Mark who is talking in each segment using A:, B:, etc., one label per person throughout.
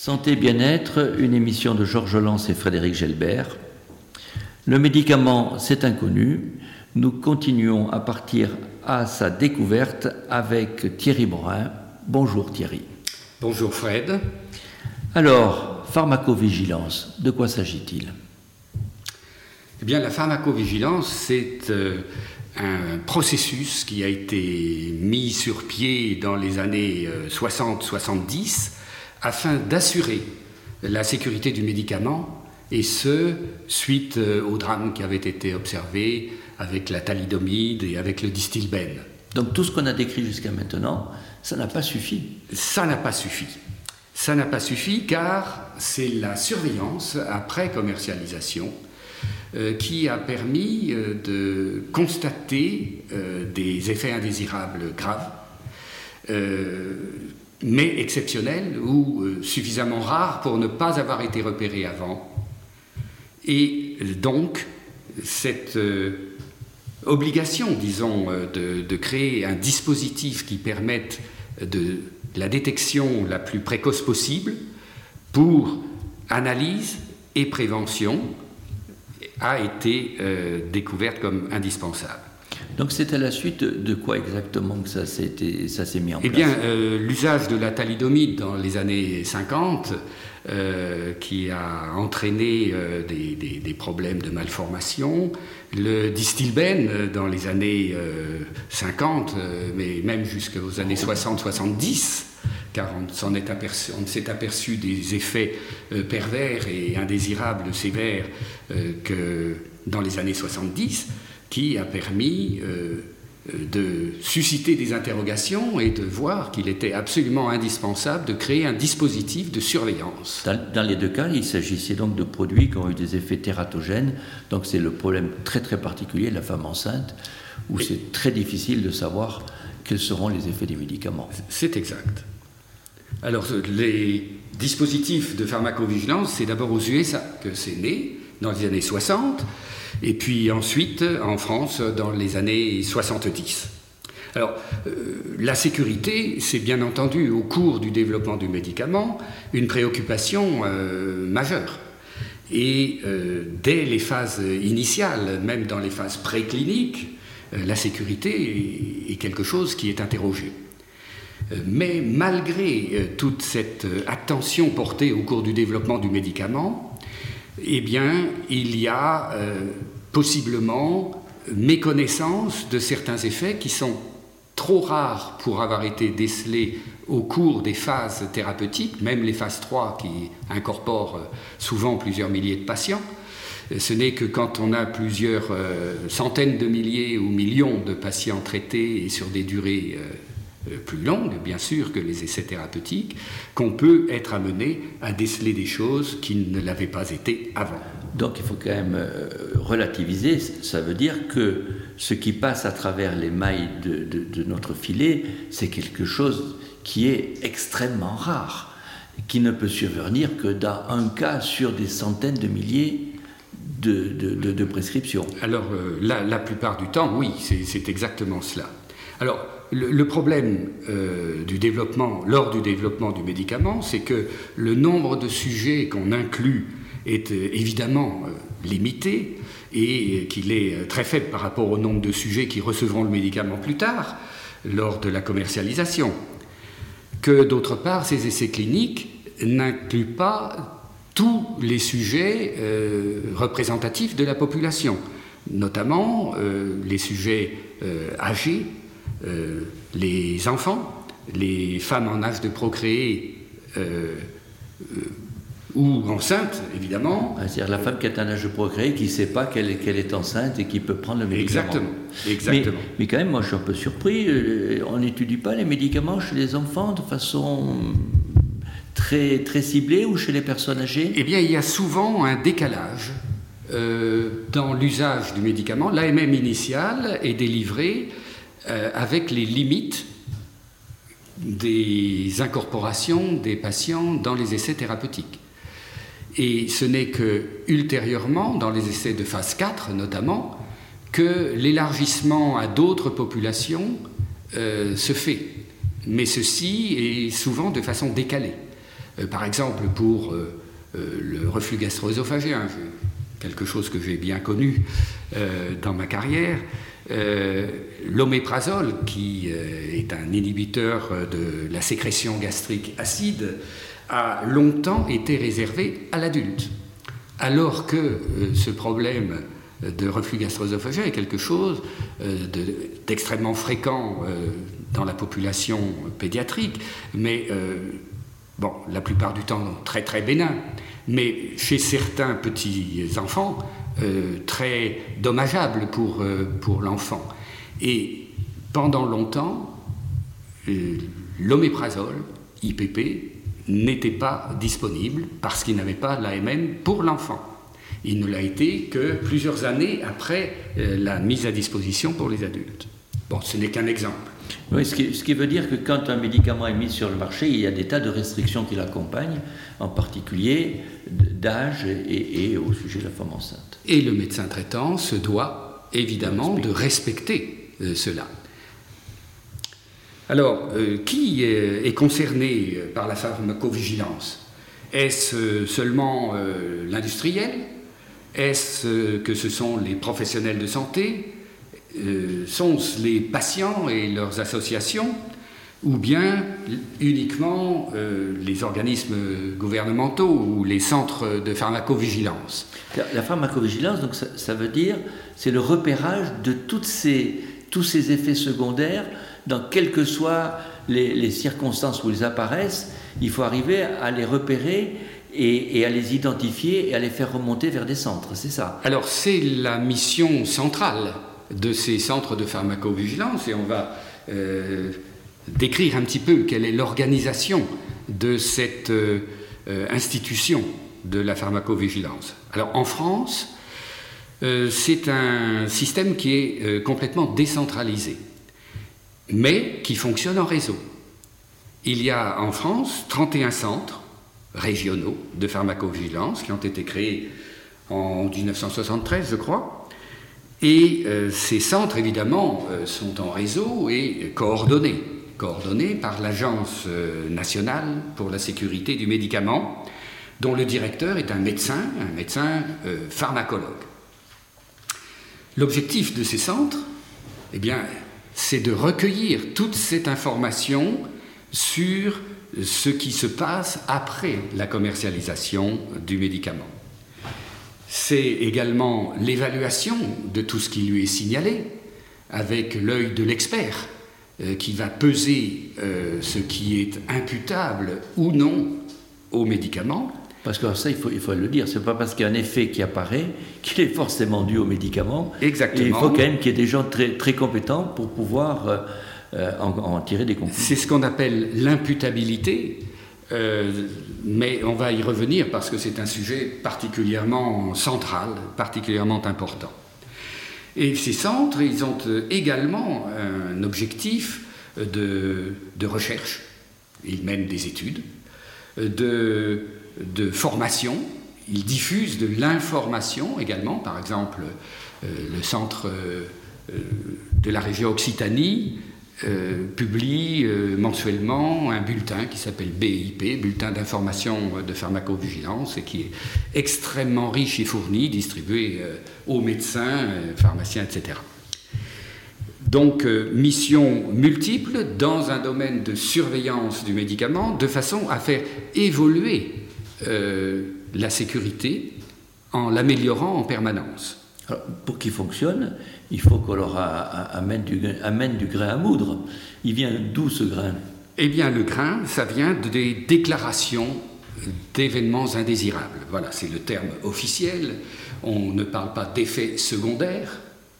A: Santé bien-être, une émission de Georges Lance et Frédéric Gelbert. Le médicament, c'est inconnu. Nous continuons à partir à sa découverte avec Thierry Morin. Bonjour Thierry.
B: Bonjour Fred.
A: Alors, pharmacovigilance, de quoi s'agit-il?
B: Eh bien, la pharmacovigilance, c'est euh, un processus qui a été mis sur pied dans les années 60-70 euh, afin d'assurer la sécurité du médicament, et ce, suite euh, au drame qui avait été observé avec la thalidomide et avec le distilbène.
A: Donc tout ce qu'on a décrit jusqu'à maintenant, ça n'a pas suffi
B: Ça n'a pas suffi. Ça n'a pas suffi car c'est la surveillance après commercialisation euh, qui a permis euh, de constater des effets indésirables graves mais exceptionnel ou euh, suffisamment rare pour ne pas avoir été repéré avant. Et donc, cette euh, obligation, disons, euh, de, créer un dispositif qui permette la détection la plus précoce possible pour analyse et prévention a été découverte comme indispensable.
A: Donc c'est à la suite de quoi exactement que ça s'est mis en
B: place Eh bien, euh, l'usage de la thalidomide dans les années 50, euh, qui a entraîné euh, des, problèmes de malformation, le distilbène dans les années 50, mais même jusqu'aux années 60-70, car on s'en est aperçu, on s'est aperçu des effets pervers et indésirables sévères que dans les années 70 qui a permis euh, de susciter des interrogations et de voir qu'il était absolument indispensable de créer un dispositif de surveillance.
A: Dans, les deux cas, il s'agissait donc de produits qui ont eu des effets tératogènes, donc c'est le problème très très particulier de la femme enceinte, où c'est très difficile de savoir quels seront les effets des médicaments.
B: C'est exact. Alors les dispositifs de pharmacovigilance, c'est d'abord aux USA que c'est né, dans les années 60, et puis ensuite en France dans les années 70. Alors, euh, la sécurité, c'est bien entendu au cours du développement du médicament une préoccupation euh, majeure. Et euh, dès les phases initiales, même dans les phases précliniques, la sécurité est, quelque chose qui est interrogé. Mais malgré toute cette attention portée au cours du développement du médicament, eh bien, il y a possiblement méconnaissance de certains effets qui sont trop rares pour avoir été décelés au cours des phases thérapeutiques, même les phases 3 qui incorporent souvent plusieurs milliers de patients. Ce n'est que quand on a plusieurs euh, centaines de milliers ou millions de patients traités et sur des durées euh, euh, plus longues, bien sûr, que les essais thérapeutiques, qu'on peut être amené à déceler des choses qui ne l'avaient pas été avant.
A: Donc il faut quand même euh, relativiser. Ça veut dire que ce qui passe à travers les mailles de, notre filet, c'est quelque chose qui est extrêmement rare, qui ne peut survenir que dans un cas sur des centaines de milliers de, prescriptions.
B: Alors euh, la, plupart du temps, oui, c'est exactement cela. Alors le, problème euh, du développement, lors du développement du médicament, c'est que le nombre de sujets qu'on inclut est euh, évidemment euh, limité et qu'il est très faible par rapport au nombre de sujets qui recevront le médicament plus tard, lors de la commercialisation. Que d'autre part, ces essais cliniques n'incluent pas tous les sujets représentatifs de la population, notamment les sujets âgés, les enfants, les femmes en âge de procréer ou enceinte, évidemment.
A: Ah, c'est-à-dire la femme qui est un âge de procréer, qui ne sait pas qu'elle est enceinte et qui peut prendre le médicament.
B: Exactement. Exactement.
A: Mais, quand même, moi, je suis un peu surpris. Euh, on n'étudie pas les médicaments chez les enfants de façon très, très ciblée ou chez les personnes âgées?
B: Eh bien, il y a souvent un décalage euh, dans l'usage du médicament. L'AMM initial est délivré euh, avec les limites des incorporations des patients dans les essais thérapeutiques. Et ce n'est que ultérieurement, dans les essais de phase 4 notamment, que l'élargissement à d'autres populations euh, se fait. Mais ceci est souvent de façon décalée. par exemple, pour le reflux gastro-œsophagien, quelque chose que j'ai bien connu dans ma carrière, l'oméprazole, qui est un inhibiteur de la sécrétion gastrique acide, a longtemps été réservé à l'adulte, alors que ce problème de reflux gastro-œsophagien est quelque chose euh, d'extrêmement fréquent euh, dans la population pédiatrique, mais euh, bon, la plupart du temps très très bénin, mais chez certains petits enfants très dommageable pour, pour l'enfant. Et pendant longtemps, l'oméprazole, IPP, n'était pas disponible parce qu'il n'avait pas l'AMN pour l'enfant. Il ne l'a été que plusieurs années après euh, la mise à disposition pour les adultes. Bon, ce n'est qu'un exemple.
A: Oui, ce qui, veut dire que quand un médicament est mis sur le marché, il y a des tas de restrictions qui l'accompagnent, en particulier d'âge et, au sujet de la femme enceinte.
B: Et le médecin traitant se doit évidemment de respecter euh, cela. Alors, euh, qui est concerné par la pharmacovigilance? Est-ce seulement l'industriel? Est-ce que ce sont les professionnels de santé? Euh, Sont-ce les patients et leurs associations? Ou bien uniquement euh, les organismes gouvernementaux ou les centres de pharmacovigilance
A: La pharmacovigilance, donc ça, veut dire, c'est le repérage de toutes ces, tous ces effets secondaires dans quelles que soient les, les circonstances où ils apparaissent. Il faut arriver à les repérer et, à les identifier et à les faire remonter vers des centres, c'est ça?
B: Alors c'est la mission centrale de ces centres de pharmacovigilance et on va euh, décrire un petit peu quelle est l'organisation de cette euh, institution de la pharmacovigilance. Alors en France, euh, c'est un système qui est complètement décentralisé, mais qui fonctionne en réseau. Il y a en France 31 centres régionaux de pharmacovigilance qui ont été créés en 1973, je crois. Et euh, ces centres, évidemment, euh, sont en réseau et coordonnés, coordonnés par l'Agence euh, nationale pour la sécurité du médicament, dont le directeur est un médecin, un médecin pharmacologue. L'objectif de ces centres, eh bien, c'est de recueillir toute cette information sur ce qui se passe après la commercialisation du médicament. C'est également l'évaluation de tout ce qui lui est signalé, avec l'œil de l'expert, euh, qui va peser euh, ce qui est imputable ou non au médicament.
A: Parce que ça, il faut, il faut le dire, c'est pas parce qu'il y a un effet qui apparaît qu'il est forcément dû au médicament.
B: Exactement.
A: il faut quand même qu'il y ait des gens très, très compétents pour pouvoir euh, euh, en, tirer des conclusions.
B: C'est ce qu'on appelle l'imputabilité, euh, mais on va y revenir parce que c'est un sujet particulièrement central, particulièrement important. Et ces centres, ils ont euh, également un objectif de, de recherche, ils mènent des études, de, de formation, ils diffusent de l'information également, par exemple le centre de la région Occitanie euh, publie euh, mensuellement un bulletin qui s'appelle BIP, Bulletin d'information de pharmacovigilance, et qui est extrêmement riche et fourni, distribué euh, aux médecins, pharmaciens, etc. Donc, mission multiple dans un domaine de surveillance du médicament, de façon à faire évoluer la sécurité en l'améliorant en permanence.
A: pour qu'il fonctionne, il faut qu'on leur amène du, amène du grain à moudre. Il vient d'où ce grain?
B: Eh bien, le grain, ça vient des déclarations d'événements indésirables. Voilà, c'est le terme officiel. On ne parle pas d'effets secondaires,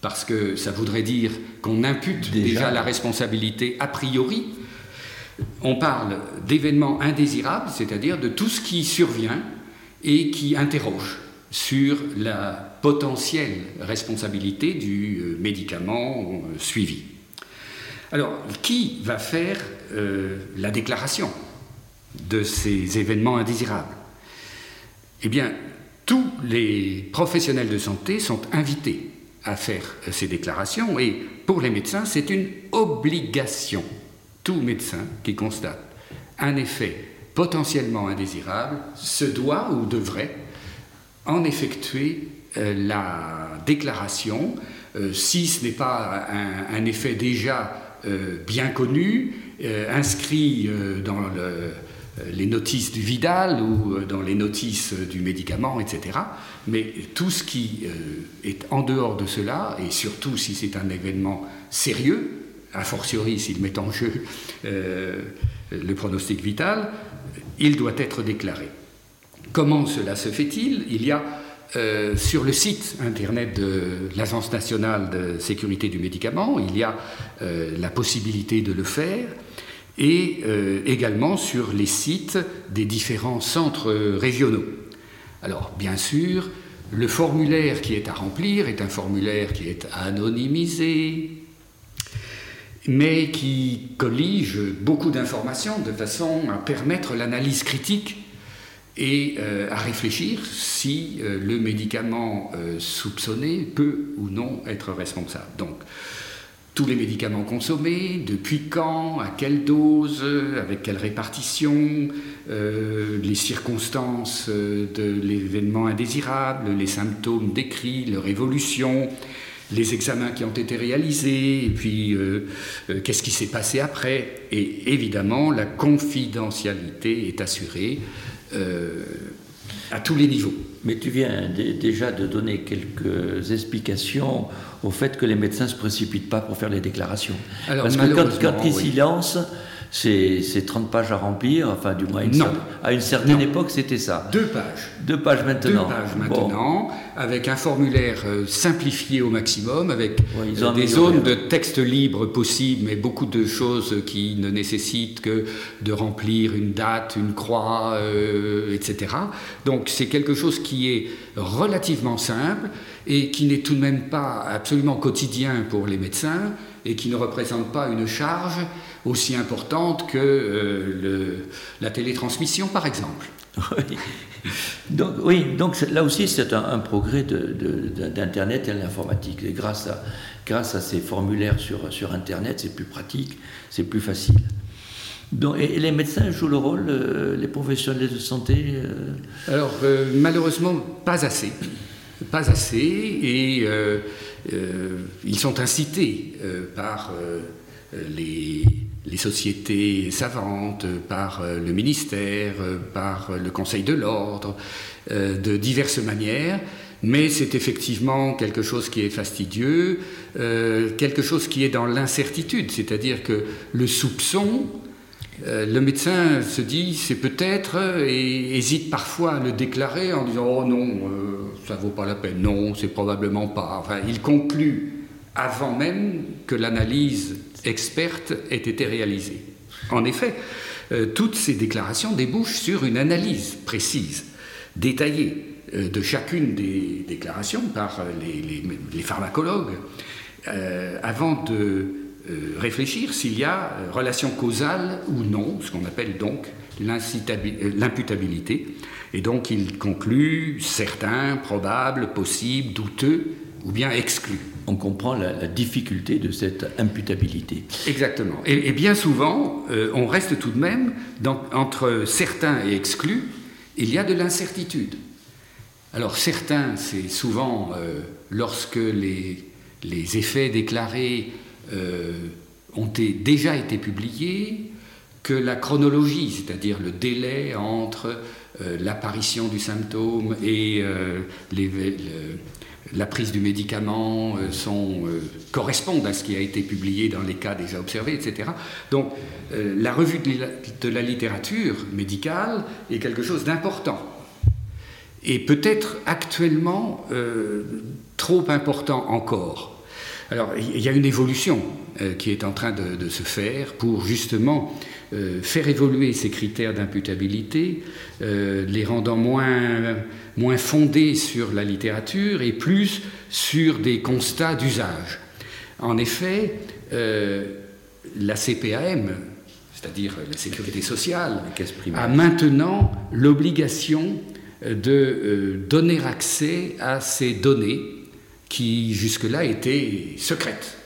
B: parce que ça voudrait dire qu'on impute déjà. la responsabilité a priori. On parle d'événements indésirables, c'est-à-dire de tout ce qui survient et qui interroge sur la potentielle responsabilité du euh, médicament euh, suivi. Alors, qui va faire euh, la déclaration de ces événements indésirables? Eh bien, tous les professionnels de santé sont invités à faire ces déclarations et pour les médecins, c'est une obligation. Tout médecin qui constate un effet potentiellement indésirable se doit ou devrait en effectuer la déclaration, si ce n'est pas un, effet déjà bien connu, inscrit dans le, euh, les notices du Vidal ou euh, dans les notices du médicament, etc. Mais tout ce qui euh, est en dehors de cela, et surtout si c'est un événement sérieux, a fortiori s'il met en jeu le pronostic vital, il doit être déclaré. Comment cela se fait-il? Il y a sur le site internet de l'Agence nationale de sécurité du médicament, il y a la possibilité de le faire et euh, également sur les sites des différents centres régionaux. Alors, bien sûr, le formulaire qui est à remplir est un formulaire qui est anonymisé, mais qui collige beaucoup d'informations de façon à permettre l'analyse critique et euh, à réfléchir si euh, le médicament soupçonné peut ou non être responsable. Donc, tous les médicaments consommés, depuis quand, à quelle dose, avec quelle répartition, euh, les circonstances euh, de l'événement indésirable, les symptômes décrits, leur évolution, les examens qui ont été réalisés, et puis euh, qu'est-ce qui s'est passé après. Et évidemment, la confidentialité est assurée à tous les niveaux.
A: Mais tu viens déjà de donner quelques explications au fait que les médecins ne se précipitent pas pour faire les déclarations. Parce que quand, quand ils s'y lancent, c'est 30 pages à remplir, enfin du moins à une certaine époque c'était ça.
B: Deux pages.
A: Deux pages maintenant.
B: Deux pages maintenant, avec un formulaire euh, simplifié au maximum, avec euh, des zones de texte libre possibles, mais beaucoup de choses qui ne nécessitent que de remplir une date, une croix, euh, etc. Donc c'est quelque chose qui est relativement simple et qui n'est tout de même pas absolument quotidien pour les médecins et qui ne représente pas une charge aussi importante que euh, la télétransmission, par exemple.
A: Oui. Donc, oui, donc là aussi, c'est un, progrès d'Internet et de l'informatique. Et grâce à, grâce à ces formulaires sur, sur Internet, c'est plus pratique, c'est plus facile. Donc, et, les médecins jouent le rôle, euh, les professionnels de santé euh?
B: Alors, malheureusement, pas assez. Pas assez, et ils sont incités par les sociétés savantes, par euh, le ministère, euh, par le Conseil de l'ordre, euh, de diverses manières. Mais c'est effectivement quelque chose qui est fastidieux, quelque chose qui est dans l'incertitude, c'est-à-dire que le soupçon, le médecin se dit c'est peut-être et hésite parfois à le déclarer en disant oh non, ça vaut pas la peine, non, c'est probablement pas. Il conclut avant même que l'analyse experte ait été réalisée. En effet, euh, toutes ces déclarations débouchent sur une analyse précise, détaillée euh, de chacune des déclarations par euh, les, pharmacologues, avant de réfléchir s'il y a relation causale ou non, ce qu'on appelle donc l'imputabilité. Et donc il conclut certains, probables, possibles, douteux ou bien exclus
A: on comprend la, difficulté de cette imputabilité.
B: Exactement. Et, bien souvent, euh, on reste tout de même entre certains et exclus, il y a de l'incertitude. Alors certains, c'est souvent euh, lorsque les, effets déclarés euh, ont déjà été publiés, que la chronologie, c'est-à-dire le délai entre l'apparition du symptôme et les, la prise du médicament euh, sont, euh, correspondent à ce qui a été publié dans les cas déjà observés, etc. Donc euh, la revue de la, littérature médicale est quelque chose d'important. Et peut-être actuellement trop important encore. Alors il y a une évolution qui est en train de, se faire pour justement faire évoluer ces critères d'imputabilité, les rendant moins moins fondée sur la littérature et plus sur des constats d'usage. En effet, euh, la CPAM, c'est-à-dire la sécurité sociale, a maintenant l'obligation de euh, donner accès à ces données qui jusque-là étaient secrètes.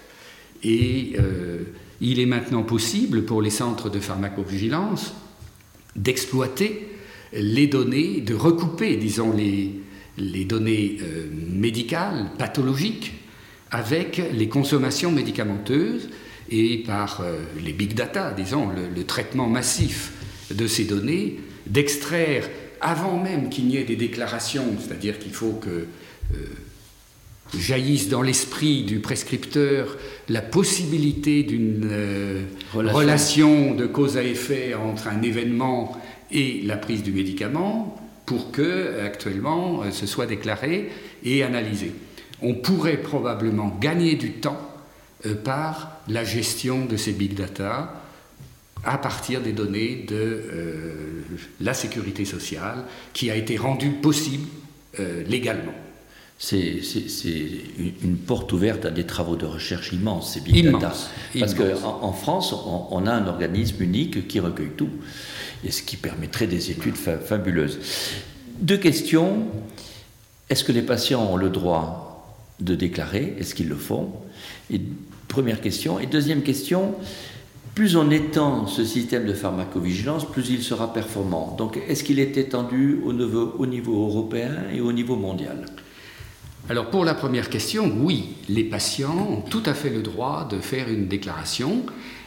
B: Et euh, il est maintenant possible pour les centres de pharmacovigilance d'exploiter les données, de recouper, disons, les, les données euh, médicales, pathologiques, avec les consommations médicamenteuses et par euh, les big data, disons, le, traitement massif de ces données, d'extraire, avant même qu'il n'y ait des déclarations, c'est-à-dire qu'il faut que jaillisse dans l'esprit du prescripteur la possibilité d'une relation. relation de cause à effet entre un événement et la prise du médicament, pour que actuellement ce soit déclaré et analysé. On pourrait probablement gagner du temps euh, par la gestion de ces big data à partir des données de euh, la sécurité sociale qui a été rendue possible euh, légalement.
A: C'est une porte ouverte à des travaux de recherche immenses, ces big data. Parce qu'en en France, on, a un organisme unique qui recueille tout, et ce qui permettrait des études fabuleuses. Deux questions. Est-ce que les patients ont le droit de déclarer? Est-ce qu'ils le font? Et, Première question. Et deuxième question, plus on étend ce système de pharmacovigilance, plus il sera performant. Donc est-ce qu'il est étendu au niveau, au niveau européen et au niveau mondial?
B: Alors pour la première question, oui, les patients ont tout à fait le droit de faire une déclaration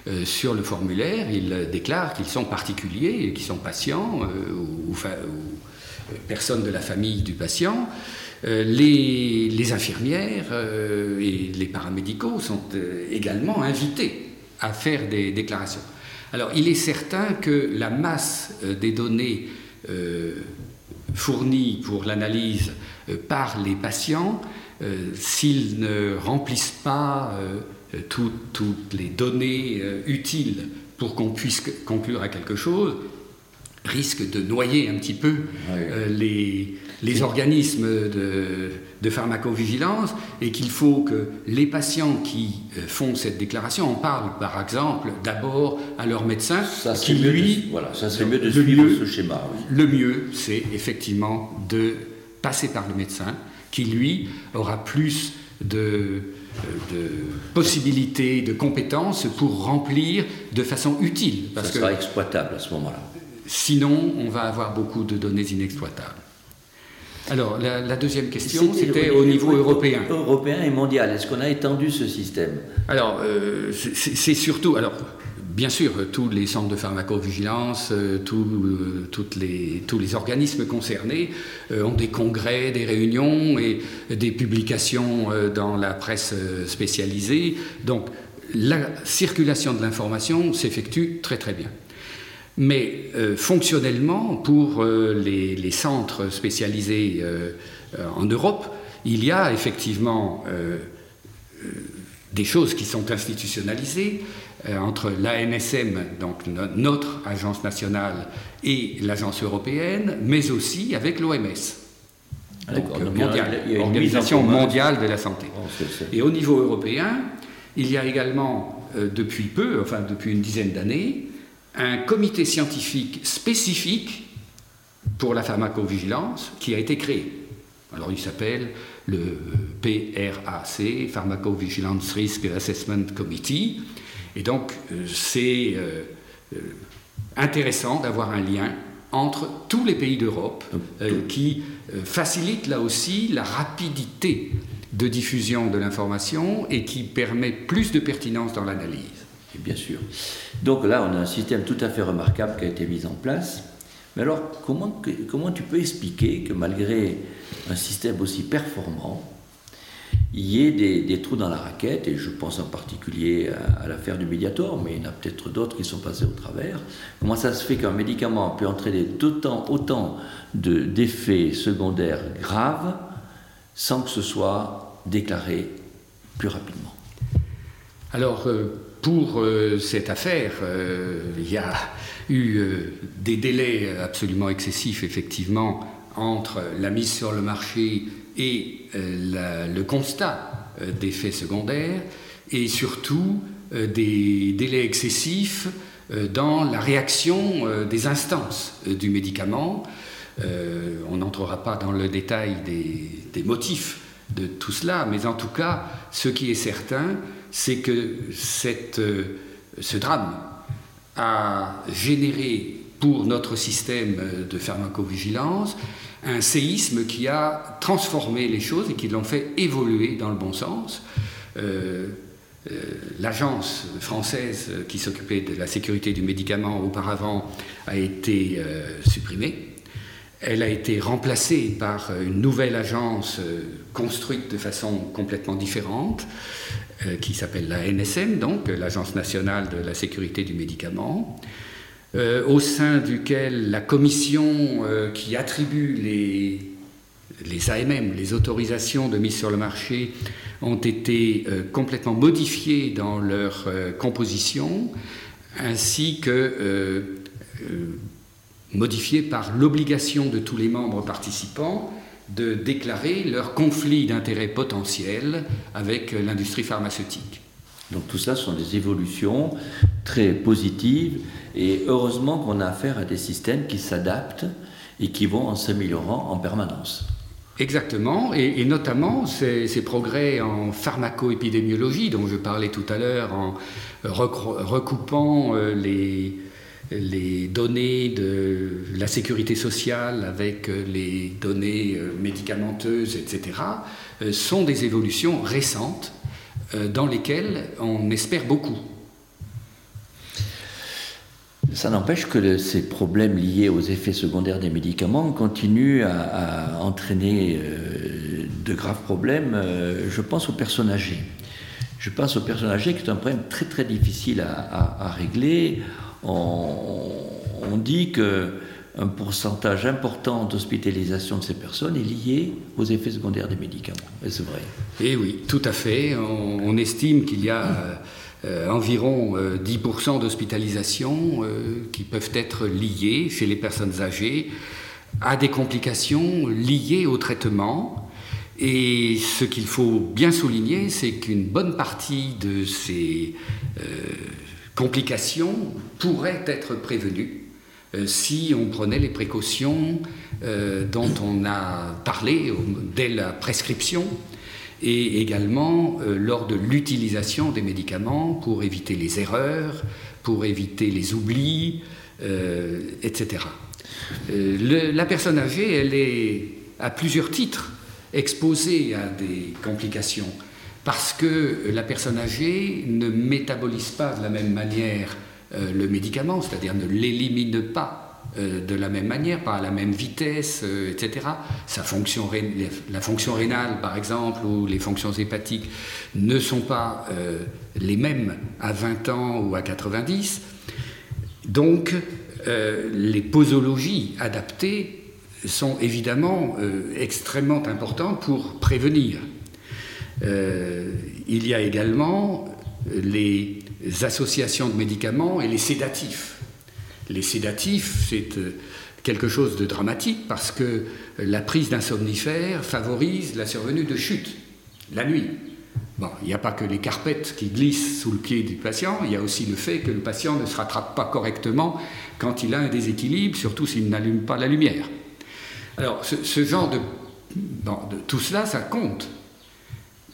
B: euh, sur le formulaire. Ils déclarent qu'ils sont particuliers, qu'ils sont patients euh, ou, personnes de la famille du patient. Euh, les, infirmières euh, et les paramédicaux sont euh, également invités à faire des déclarations. Alors il est certain que la masse des données fournies pour l'analyse par les patients, s'ils ne remplissent pas toutes les données utiles pour qu'on puisse conclure à quelque chose, risque de noyer un petit peu euh, les, les, organismes de, de, pharmacovigilance et qu'il faut que les patients qui euh, font cette déclaration en parlent par exemple d'abord à leur médecin
A: ça qui lui voilà ça serait mieux de suivre ce schéma
B: le mieux c'est effectivement de passer par le médecin qui lui aura plus de de possibilités, de compétences pour remplir de façon utile.
A: Parce ça sera exploitable à ce moment-là.
B: Sinon, on va avoir beaucoup de données inexploitables. Alors, la, deuxième question, c'était au niveau européen.
A: Européen et mondial. Est-ce qu'on a étendu ce système?
B: Alors, euh, c'est surtout. Alors, bien sûr, tous les centres de pharmacovigilance, euh, euh, tous les organismes concernés ont des congrès, des réunions et des publications dans la presse spécialisée. Donc, la circulation de l'information s'effectue très très bien. Mais euh, fonctionnellement, pour euh, les, centres spécialisés euh, en Europe, il y a effectivement des choses qui sont institutionnalisées entre l'ANSM, donc notre agence nationale, et l'agence européenne, mais aussi avec l'OMS. Ah, l'Organisation mondiale de la santé. Oh, et au niveau européen, il y a également, depuis peu, enfin depuis une dizaine d'années, un comité scientifique spécifique pour la pharmacovigilance qui a été créé. Alors il s'appelle le PRAC, Pharmacovigilance Risk Assessment Committee. Et donc euh, c'est euh, euh, intéressant d'avoir un lien entre tous les pays d'Europe qui facilite là aussi la rapidité de diffusion de l'information et qui permet plus de pertinence dans l'analyse
A: bien sûr. Donc là, on a un système tout à fait remarquable qui a été mis en place. Mais alors, comment, comment tu peux expliquer que malgré un système aussi performant, il y ait des, trous dans la raquette, et je pense en particulier à, l'affaire du Mediator, mais il y en a peut-être d'autres qui sont passés au travers. Comment ça se fait qu'un médicament peut entraîner autant, autant d'effets secondaires graves sans que ce soit déclaré plus rapidement?
B: Alors, euh, pour euh, cette affaire, euh, il y a eu des délais absolument excessifs, effectivement, entre la mise sur le marché et le constat d'effets secondaires, et surtout des délais excessifs dans la réaction des instances du médicament. on n'entrera pas dans le détail des motifs de tout cela, mais en tout cas, ce qui est certain, c'est que cette, euh, ce drame a généré pour notre système de pharmacovigilance un séisme qui a transformé les choses et qui l'ont fait évoluer dans le bon sens. Euh, euh, l'agence française qui s'occupait de la sécurité du médicament auparavant a été supprimée. Elle a été remplacée par une nouvelle agence construite de façon complètement différente, qui s'appelle la NSM, donc l'Agence nationale de la sécurité du médicament. Euh, au sein duquel la commission euh, qui attribue les, AMM, les autorisations de mise sur le marché, ont été euh, complètement modifiées dans leur composition, ainsi que modifiées par l'obligation de tous les membres participants de déclarer leur conflit d'intérêts potentiel avec l'industrie pharmaceutique.
A: Donc tout ça sont des évolutions très positives et heureusement qu'on a affaire à des systèmes qui s'adaptent et qui vont en s'améliorant en permanence.
B: Exactement, et, notamment ces, progrès en pharmacoépidémiologie dont je parlais tout à l'heure, en recoupant euh, les, les données de la sécurité sociale avec euh, les données euh, médicamenteuses, etc., sont des évolutions récentes dans lesquelles on espère beaucoup.
A: Ça n'empêche que ces problèmes liés aux effets secondaires des médicaments continuent à, entraîner euh, de graves problèmes. Euh, je pense aux personnes âgées. Je pense aux personnes âgées qui est un problème très très difficile à, régler. On, dit qu'un pourcentage important d'hospitalisation de ces personnes est lié aux effets secondaires des médicaments. Est-ce vrai?
B: Eh oui, tout à fait. On, estime qu'il y a euh, environ 10% euh, d'hospitalisations euh, qui peuvent être liées chez les personnes âgées à des complications liées au traitement. Et ce qu'il faut bien souligner, c'est qu'une bonne partie de ces complications pourraient être prévenues si on prenait les précautions dont on a parlé dès la prescription et également euh, lors de l'utilisation des médicaments pour éviter les erreurs, pour éviter les oublis, euh, etc. Euh, la personne âgée, elle est à plusieurs titres exposée à des complications parce que la personne âgée ne métabolise pas de la même manière le médicament, c'est-à-dire ne l'élimine pas euh, de la même manière, pas à la même vitesse, euh, etc. Sa fonction, la fonction rénale, par exemple, ou les fonctions hépatiques ne sont pas euh, les mêmes à 20 ans ou à 90. Donc, les posologies adaptées sont évidemment extrêmement importantes pour prévenir. il y a également les associations de médicaments et les sédatifs les sédatifs, c'est euh, quelque chose de dramatique parce que la prise d'un somnifère favorise la survenue de chutes la nuit. Bon, il n'y a pas que les carpettes qui glissent sous le pied du patient, il y a aussi le fait que le patient ne se rattrape pas correctement quand il a un déséquilibre, surtout s'il n'allume pas la lumière. Alors, ce, genre de, de, Tout cela, ça compte.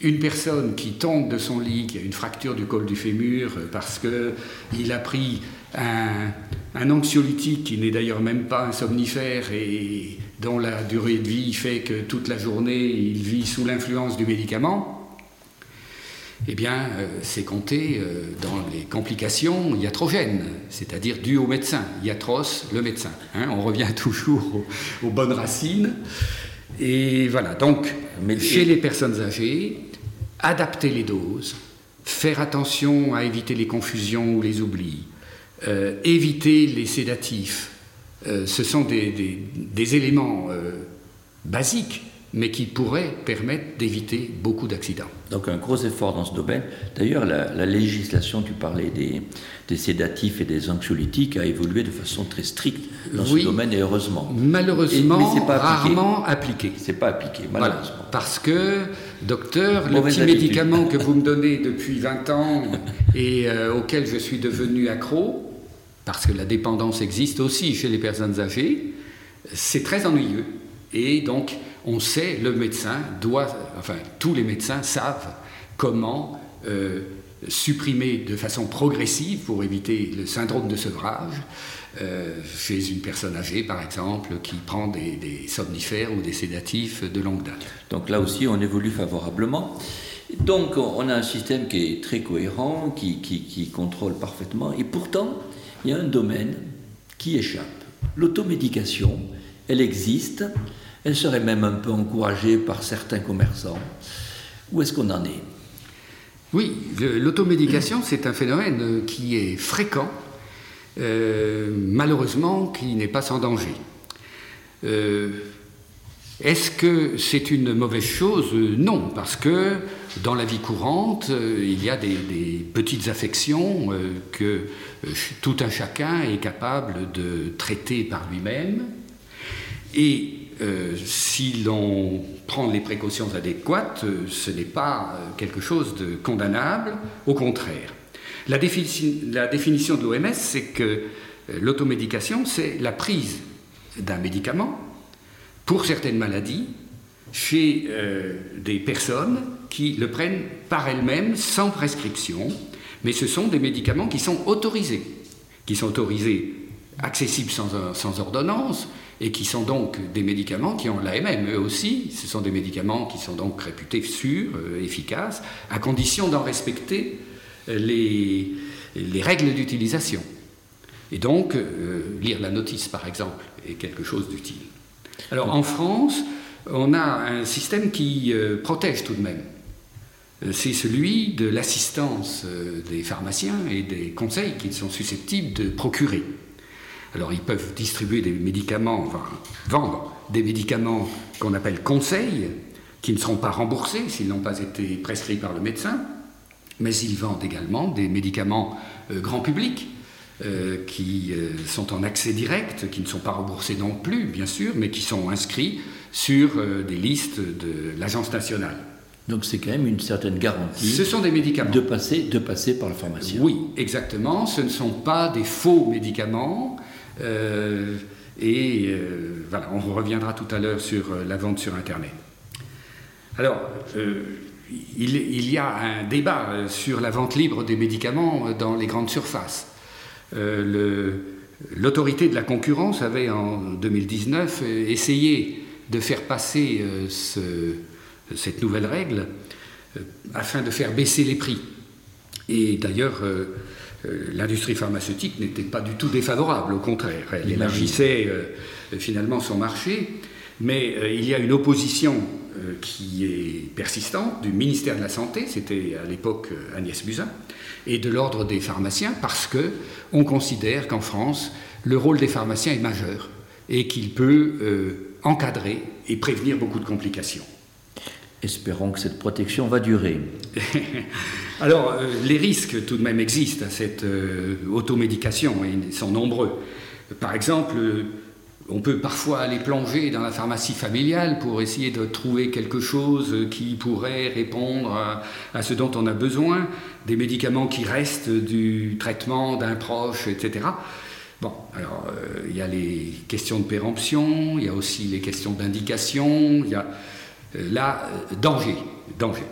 B: Une personne qui tombe de son lit, qui a une fracture du col du fémur parce qu'il a pris un, un anxiolytique qui n'est d'ailleurs même pas un somnifère et dont la durée de vie fait que toute la journée il vit sous l'influence du médicament, eh bien, euh, c'est compté euh, dans les complications iatrogènes, c'est-à-dire dues au médecin. Iatros, le médecin. Hein. on revient toujours aux, bonnes racines. Et voilà, donc, chez les personnes âgées, adapter les doses, faire attention à éviter les confusions ou les oublis, euh, éviter les sédatifs, euh, ce sont des, éléments euh, basiques, mais qui pourraient permettre d'éviter beaucoup d'accidents.
A: Donc un gros effort dans ce domaine. D'ailleurs, la, législation, tu parlais des, sédatifs et des anxiolytiques, a évolué de façon très stricte dans ce domaine, et heureusement.
B: Malheureusement, mais c'est pas rarement appliqué.
A: C'est pas appliqué, malheureusement.
B: parce que, docteur, le petit médicament que vous me donnez depuis 20 ans et auquel je suis devenu accro, parce que la dépendance existe aussi chez les personnes âgées, c'est très ennuyeux. Et donc, on sait, le médecin doit, enfin, tous les médecins savent comment euh, supprimer de façon progressive, pour éviter le syndrome de sevrage, chez une personne âgée, par exemple, qui prend des, somnifères ou des sédatifs de longue date.
A: Donc là aussi, on évolue favorablement. Donc on a un système qui est très cohérent, qui, qui contrôle parfaitement, et pourtant, il y a un domaine qui échappe. L'automédication, elle existe, elle serait même un peu encouragée par certains commerçants. Où est-ce qu'on en est?
B: Oui, l'automédication, c'est un phénomène qui est fréquent, euh, malheureusement qui n'est pas sans danger. Euh, est-ce que c'est une mauvaise chose? Non, parce que dans la vie courante, euh, il y a des, petites affections que tout un chacun est capable de traiter par lui-même. Et euh, si l'on prend les précautions adéquates, euh, ce n'est pas euh, quelque chose de condamnable, au contraire. La, définition de l'OMS, c'est que l'automédication, c'est la prise d'un médicament pour certaines maladies chez des personnes qui le prennent par elles-mêmes sans prescription, mais ce sont des médicaments qui sont autorisés, qui sont autorisés, accessibles sans ordonnance, et qui sont donc des médicaments qui ont l'AMM eux aussi. Ce sont des médicaments qui sont donc réputés sûrs, euh, efficaces, à condition d'en respecter euh, les, les règles d'utilisation. Et donc, euh, lire la notice, par exemple, est quelque chose d'utile. Alors, en France, on a un système qui protège tout de même. C'est celui de l'assistance des pharmaciens et des conseils qu'ils sont susceptibles de procurer. Alors ils peuvent distribuer des médicaments, enfin vendre des médicaments qu'on appelle conseils, qui ne seront pas remboursés s'ils n'ont pas été prescrits par le médecin, mais ils vendent également des médicaments euh, grand public. Euh, qui euh, sont en accès direct, qui ne sont pas remboursés non plus, bien sûr, mais qui sont inscrits sur des listes de l'Agence nationale.
A: Donc c'est quand même une certaine garantie.
B: Ce sont des médicaments.
A: De passer, de passer par le pharmacien.
B: Oui, exactement. Ce ne sont pas des faux médicaments. Euh, et euh, voilà, on reviendra tout à l'heure sur euh, la vente sur Internet. Alors, il, y a un débat sur la vente libre des médicaments dans les grandes surfaces. L'autorité de la concurrence avait en 2019 essayé de faire passer cette nouvelle règle afin de faire baisser les prix. Et d'ailleurs, l'industrie pharmaceutique n'était pas du tout défavorable, au contraire, elle élargissait euh, finalement son marché, mais euh, il y a une opposition qui est persistante du ministère de la Santé, c'était à l'époque Agnès Buzyn, et de l'ordre des pharmaciens, parce que on considère qu'en France, le rôle des pharmaciens est majeur et qu'il peut encadrer et prévenir beaucoup de complications.
A: Espérons que cette protection va durer.
B: Alors, euh, les risques tout de même existent à cette euh, automédication, et ils sont nombreux. Par exemple, euh, on peut parfois aller plonger dans la pharmacie familiale pour essayer de trouver quelque chose qui pourrait répondre à, ce dont on a besoin, des médicaments qui restent du traitement d'un proche, etc. Bon, alors il y a les questions de péremption, il y a aussi les questions d'indication, il y a là, danger, danger.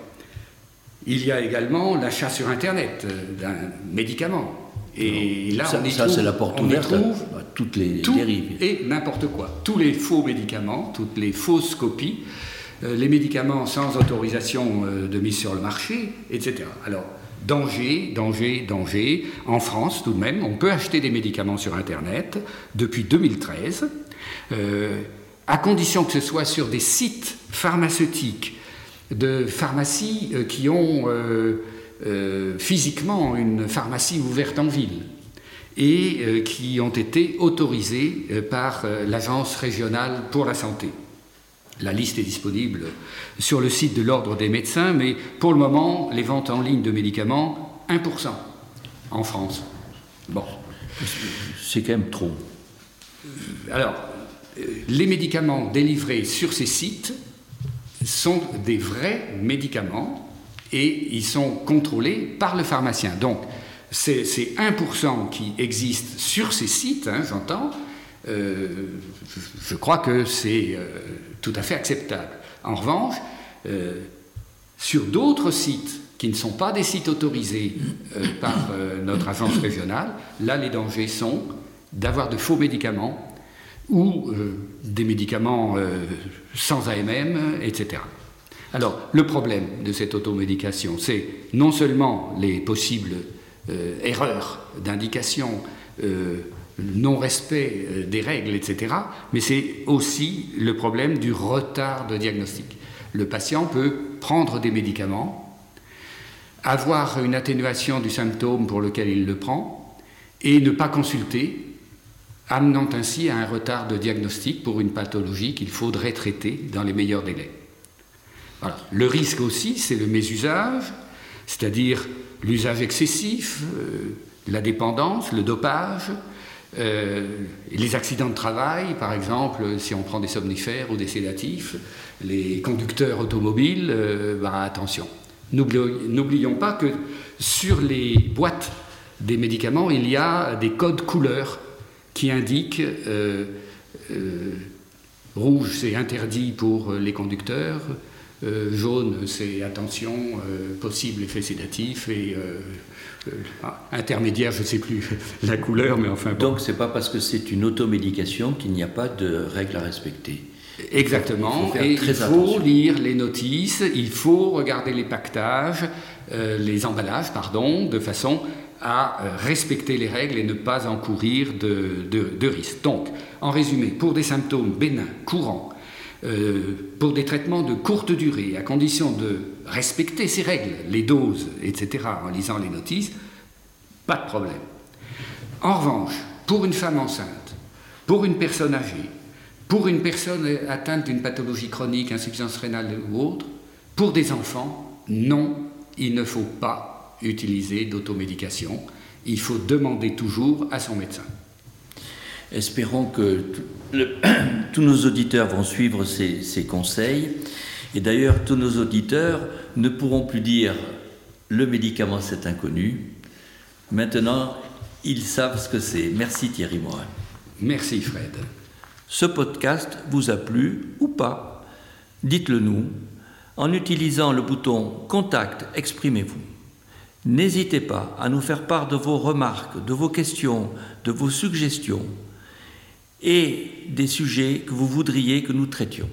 B: Il y a également l'achat sur Internet euh, d'un médicament.
A: Et là, ça, ça c'est la porte à toutes les dérives.
B: Et n'importe quoi. Tous les faux médicaments, toutes les fausses copies, euh, les médicaments sans autorisation euh, de mise sur le marché, etc. Alors, danger, danger, danger. En France, tout de même, on peut acheter des médicaments sur Internet depuis 2013, à condition que ce soit sur des sites pharmaceutiques de pharmacies euh, qui ont euh, euh, physiquement une pharmacie ouverte en ville et qui ont été autorisées par l'Agence régionale pour la santé. La liste est disponible sur le site de l'Ordre des médecins, mais pour le moment, les ventes en ligne de médicaments, 1% en France.
A: Bon. C'est quand même trop.
B: Alors, les médicaments délivrés sur ces sites sont des vrais médicaments et ils sont contrôlés par le pharmacien. Donc, ces, 1% qui existent sur ces sites, hein, j'entends, euh, je crois que c'est euh, tout à fait acceptable. En revanche, euh, sur d'autres sites qui ne sont pas des sites autorisés par notre agence régionale, là les dangers sont d'avoir de faux médicaments ou euh, des médicaments euh, sans AMM, etc. Alors, le problème de cette automédication, c'est non seulement les possibles euh, erreurs d'indication, non-respect des règles, etc., mais c'est aussi le problème du retard de diagnostic. Le patient peut prendre des médicaments, avoir une atténuation du symptôme pour lequel il le prend, et ne pas consulter amenant ainsi à un retard de diagnostic pour une pathologie qu'il faudrait traiter dans les meilleurs délais. Le risque aussi, c'est le mésusage, c'est-à-dire l'usage excessif, euh, la dépendance, le dopage, euh, les accidents de travail, par exemple, si on prend des somnifères ou des sédatifs, les conducteurs automobiles, euh, bah, attention. N'oublions pas que sur les boîtes des médicaments, il y a des codes couleurs qui indique euh, euh, rouge, c'est interdit pour les conducteurs, euh, jaune, c'est attention, possible effet sédatif, et ah, intermédiaire, je ne sais plus la couleur, mais enfin.
A: Bon. Donc, c'est pas parce que c'est une automédication qu'il n'y a pas de règles à respecter.
B: Exactement, il faut et il faut lire les notices, il faut regarder les pactages, les emballages, pardon, de façon à euh, respecter les règles et ne pas encourir de, risques. Donc, en résumé, pour des symptômes bénins, courants, euh, pour des traitements de courte durée, à condition de respecter ces règles, les doses, etc., en lisant les notices, pas de problème. En revanche, pour une femme enceinte, pour une personne âgée, pour une personne atteinte d'une pathologie chronique, insuffisance rénale ou autre, pour des enfants, non, il ne faut pas utiliser d'automédication. Il faut demander toujours à son médecin.
A: Espérons que tous nos auditeurs vont suivre ces, conseils. Et d'ailleurs, tous nos auditeurs ne pourront plus dire le médicament c'est inconnu. Maintenant, ils savent ce que c'est. Merci Thierry Morin.
B: Merci Fred.
A: Ce podcast vous a plu ou pas? Dites-le nous en utilisant le bouton Contact, exprimez-vous. N'hésitez pas à nous faire part de vos remarques, de vos questions, de vos suggestions et des sujets que vous voudriez que nous traitions.